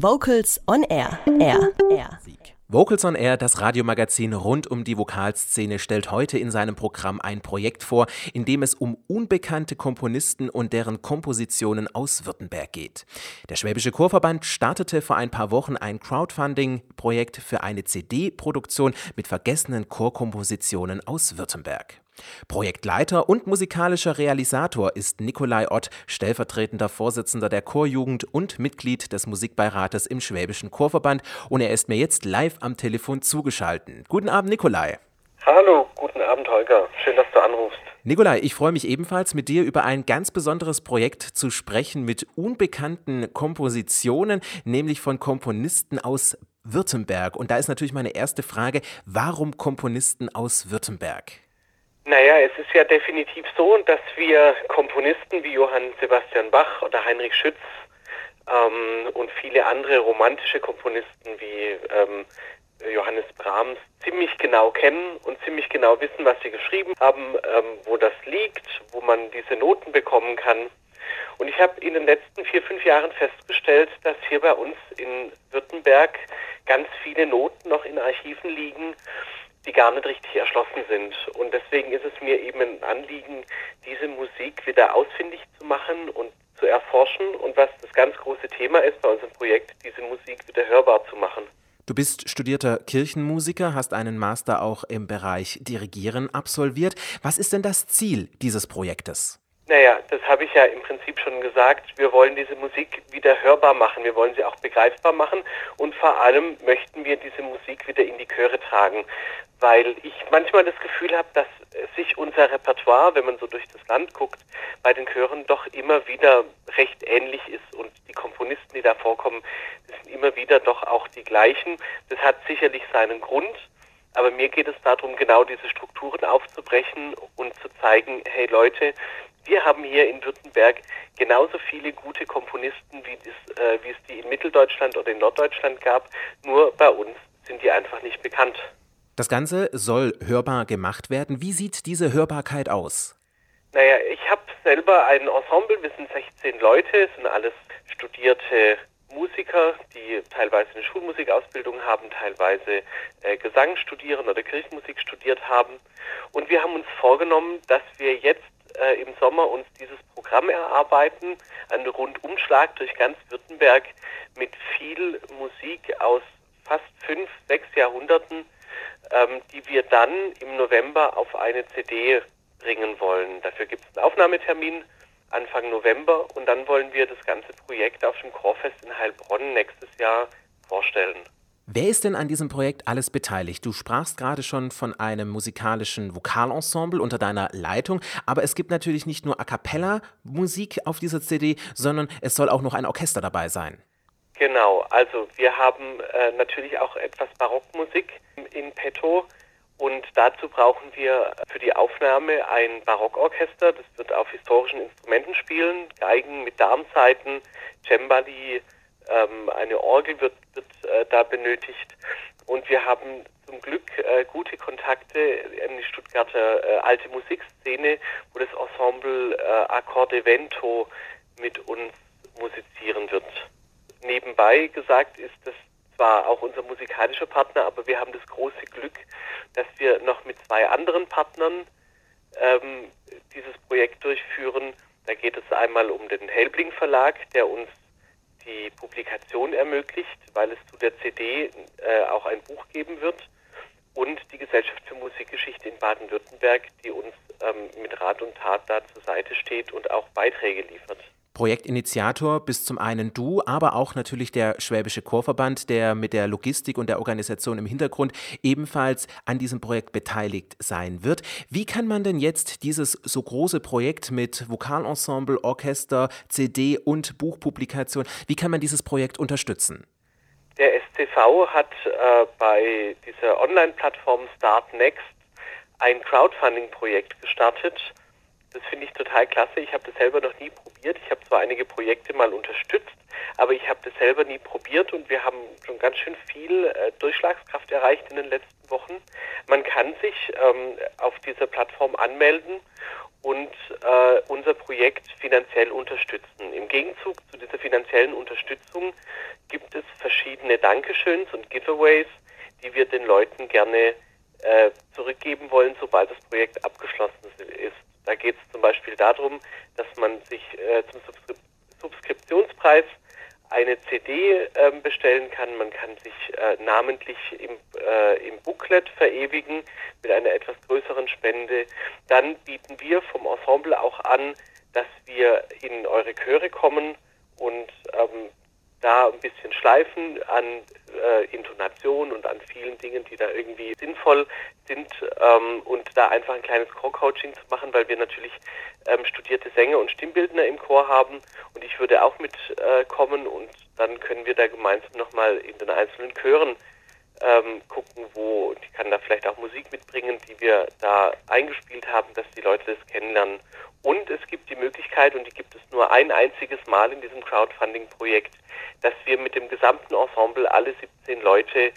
Vocals on Air. Air. Air. Vocals on Air, das Radiomagazin rund um die Vokalszene, stellt heute in seinem Programm ein Projekt vor, in dem es um unbekannte Komponisten und deren Kompositionen aus Württemberg geht. Der Schwäbische Chorverband startete vor ein paar Wochen ein Crowdfunding-Projekt für eine CD-Produktion mit vergessenen Chorkompositionen aus Württemberg. Projektleiter und musikalischer Realisator ist Nikolai Ott, stellvertretender Vorsitzender der Chorjugend und Mitglied des Musikbeirates im Schwäbischen Chorverband und er ist mir jetzt live am Telefon zugeschaltet. Guten Abend, Nikolai. Hallo, guten Abend, Holger. Schön, dass du anrufst. Nikolai, ich freue mich ebenfalls mit dir über ein ganz besonderes Projekt zu sprechen mit unbekannten Kompositionen, nämlich von Komponisten aus Württemberg. Und da ist natürlich meine erste Frage, warum Komponisten aus Württemberg? Naja, es ist ja definitiv so, dass wir Komponisten wie Johann Sebastian Bach oder Heinrich Schütz ähm, und viele andere romantische Komponisten wie ähm, Johannes Brahms ziemlich genau kennen und ziemlich genau wissen, was sie geschrieben haben, ähm, wo das liegt, wo man diese Noten bekommen kann. Und ich habe in den letzten vier, fünf Jahren festgestellt, dass hier bei uns in Württemberg ganz viele Noten noch in Archiven liegen, die gar nicht richtig erschlossen sind. Und deswegen ist es mir eben ein Anliegen, diese Musik wieder ausfindig zu machen und zu erforschen und was das ganz große Thema ist bei unserem Projekt, diese Musik wieder hörbar zu machen. Du bist studierter Kirchenmusiker, hast einen Master auch im Bereich Dirigieren absolviert. Was ist denn das Ziel dieses Projektes? Naja, das habe ich ja im Prinzip schon gesagt. Wir wollen diese Musik wieder hörbar machen. Wir wollen sie auch begreifbar machen. Und vor allem möchten wir diese Musik wieder in die Chöre tragen. Weil ich manchmal das Gefühl habe, dass sich unser Repertoire, wenn man so durch das Land guckt, bei den Chören doch immer wieder recht ähnlich ist. Und die Komponisten, die da vorkommen, sind immer wieder doch auch die gleichen. Das hat sicherlich seinen Grund. Aber mir geht es darum, genau diese Strukturen aufzubrechen und zu zeigen, hey Leute, wir haben hier in Württemberg genauso viele gute Komponisten, wie, das, äh, wie es die in Mitteldeutschland oder in Norddeutschland gab. Nur bei uns sind die einfach nicht bekannt. Das Ganze soll hörbar gemacht werden. Wie sieht diese Hörbarkeit aus? Naja, ich habe selber ein Ensemble, wir sind 16 Leute, es sind alles studierte Musiker, die teilweise eine Schulmusikausbildung haben, teilweise äh, Gesang studieren oder Kirchenmusik studiert haben. Und wir haben uns vorgenommen, dass wir jetzt äh, im Sommer uns dieses Programm erarbeiten, einen Rundumschlag durch ganz Württemberg mit viel Musik aus fast fünf, sechs Jahrhunderten, ähm, die wir dann im November auf eine CD bringen wollen. Dafür gibt es einen Aufnahmetermin Anfang November und dann wollen wir das ganze Projekt auf dem Chorfest in Heilbronn nächstes Jahr vorstellen. Wer ist denn an diesem Projekt alles beteiligt? Du sprachst gerade schon von einem musikalischen Vokalensemble unter deiner Leitung, aber es gibt natürlich nicht nur A cappella Musik auf dieser CD, sondern es soll auch noch ein Orchester dabei sein. Genau, also wir haben äh, natürlich auch etwas Barockmusik in petto und dazu brauchen wir für die Aufnahme ein Barockorchester, das wird auf historischen Instrumenten spielen, Geigen mit Darmsaiten, Cembali, ähm, eine Orgel wird, wird äh, da benötigt. Und wir haben zum Glück äh, gute Kontakte in die Stuttgarter äh, alte Musikszene, wo das Ensemble äh, Accordevento mit uns musizieren wird. Nebenbei gesagt ist das zwar auch unser musikalischer Partner, aber wir haben das große Glück, dass wir noch mit zwei anderen Partnern ähm, dieses Projekt durchführen. Da geht es einmal um den Helbling Verlag, der uns die Publikation ermöglicht, weil es zu der CD äh, auch ein Buch geben wird und die Gesellschaft für Musikgeschichte in Baden-Württemberg, die uns ähm, mit Rat und Tat da zur Seite steht und auch Beiträge liefert. Projektinitiator bist zum einen du, aber auch natürlich der Schwäbische Chorverband, der mit der Logistik und der Organisation im Hintergrund ebenfalls an diesem Projekt beteiligt sein wird. Wie kann man denn jetzt dieses so große Projekt mit Vokalensemble, Orchester, CD und Buchpublikation, wie kann man dieses Projekt unterstützen? Der SCV hat äh, bei dieser Online-Plattform Start Next ein Crowdfunding-Projekt gestartet das finde ich total klasse. Ich habe das selber noch nie probiert. Ich habe zwar einige Projekte mal unterstützt, aber ich habe das selber nie probiert und wir haben schon ganz schön viel äh, Durchschlagskraft erreicht in den letzten Wochen. Man kann sich ähm, auf dieser Plattform anmelden und äh, unser Projekt finanziell unterstützen. Im Gegenzug zu dieser finanziellen Unterstützung gibt es verschiedene Dankeschöns und Giveaways, die wir den Leuten gerne äh, zurückgeben wollen, sobald das Projekt abgeschlossen ist. Da geht es zum Beispiel darum, dass man sich äh, zum Subskri Subskriptionspreis eine CD äh, bestellen kann. Man kann sich äh, namentlich im, äh, im Booklet verewigen mit einer etwas größeren Spende. Dann bieten wir vom Ensemble auch an, dass wir in eure Chöre kommen und ähm, da ein bisschen schleifen an äh, Intonation und an vielen Dingen, die da irgendwie sinnvoll sind ähm, und da einfach ein kleines Chor-Coaching zu machen, weil wir natürlich ähm, studierte Sänger und Stimmbildner im Chor haben und ich würde auch mitkommen äh, und dann können wir da gemeinsam nochmal in den einzelnen Chören ähm, gucken, wo ich kann da vielleicht auch Musik mitbringen, die wir da eingespielt haben, dass die Leute das kennenlernen. Und es gibt die Möglichkeit, und die gibt es nur ein einziges Mal in diesem Crowdfunding-Projekt, dass wir mit dem gesamten Ensemble alle 17 Leute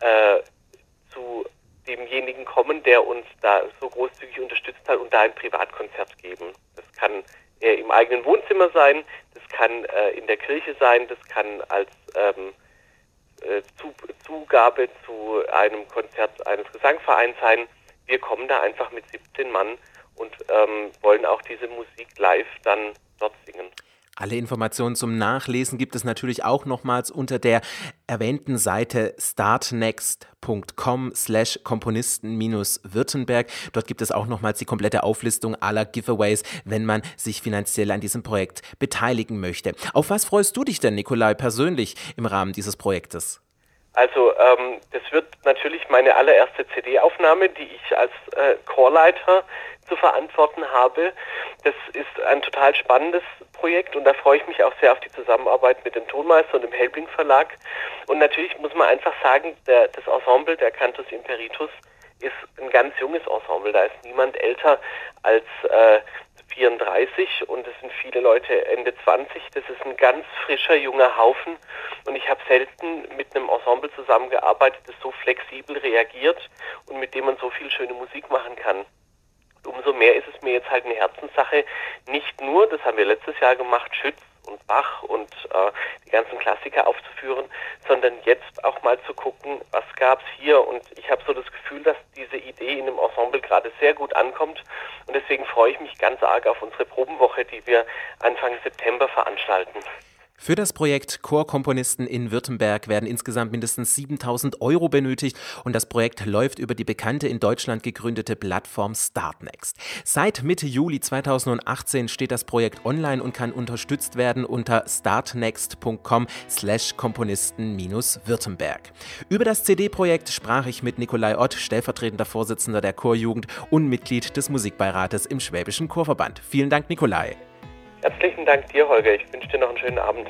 äh, zu demjenigen kommen, der uns da so großzügig unterstützt hat und da ein Privatkonzert geben. Das kann äh, im eigenen Wohnzimmer sein, das kann äh, in der Kirche sein, das kann als ähm, äh, Zugabe zu einem Konzert eines Gesangvereins sein. Wir kommen da einfach mit 17 Mann und ähm, wollen auch diese Musik live dann dort singen. Alle Informationen zum Nachlesen gibt es natürlich auch nochmals unter der erwähnten Seite startnext.com slash Komponisten-Württemberg. Dort gibt es auch nochmals die komplette Auflistung aller Giveaways, wenn man sich finanziell an diesem Projekt beteiligen möchte. Auf was freust du dich denn, Nikolai, persönlich im Rahmen dieses Projektes? Also ähm, das wird natürlich meine allererste CD-Aufnahme, die ich als äh, Chorleiter zu verantworten habe. Das ist ein total spannendes Projekt und da freue ich mich auch sehr auf die Zusammenarbeit mit dem Tonmeister und dem Helbling Verlag. Und natürlich muss man einfach sagen, der, das Ensemble der Cantus Imperitus ist ein ganz junges Ensemble. Da ist niemand älter als äh, 34 und es sind viele Leute Ende 20. Das ist ein ganz frischer, junger Haufen. Und ich habe selten mit einem Ensemble zusammengearbeitet, das so flexibel reagiert und mit dem man so viel schöne Musik machen kann. Umso mehr ist es mir jetzt halt eine Herzenssache, nicht nur, das haben wir letztes Jahr gemacht, Schütz und Bach und äh, die ganzen Klassiker aufzuführen, sondern jetzt auch mal zu gucken, was gab es hier. Und ich habe so das Gefühl, dass diese Idee in dem Ensemble gerade sehr gut ankommt. Und deswegen freue ich mich ganz arg auf unsere Probenwoche, die wir Anfang September veranstalten. Für das Projekt Chorkomponisten in Württemberg werden insgesamt mindestens 7000 Euro benötigt und das Projekt läuft über die bekannte in Deutschland gegründete Plattform Startnext. Seit Mitte Juli 2018 steht das Projekt online und kann unterstützt werden unter startnext.com slash Komponisten-Württemberg. Über das CD-Projekt sprach ich mit Nikolai Ott, stellvertretender Vorsitzender der Chorjugend und Mitglied des Musikbeirates im Schwäbischen Chorverband. Vielen Dank, Nikolai. Herzlichen Dank dir, Holger. Ich wünsche dir noch einen schönen Abend.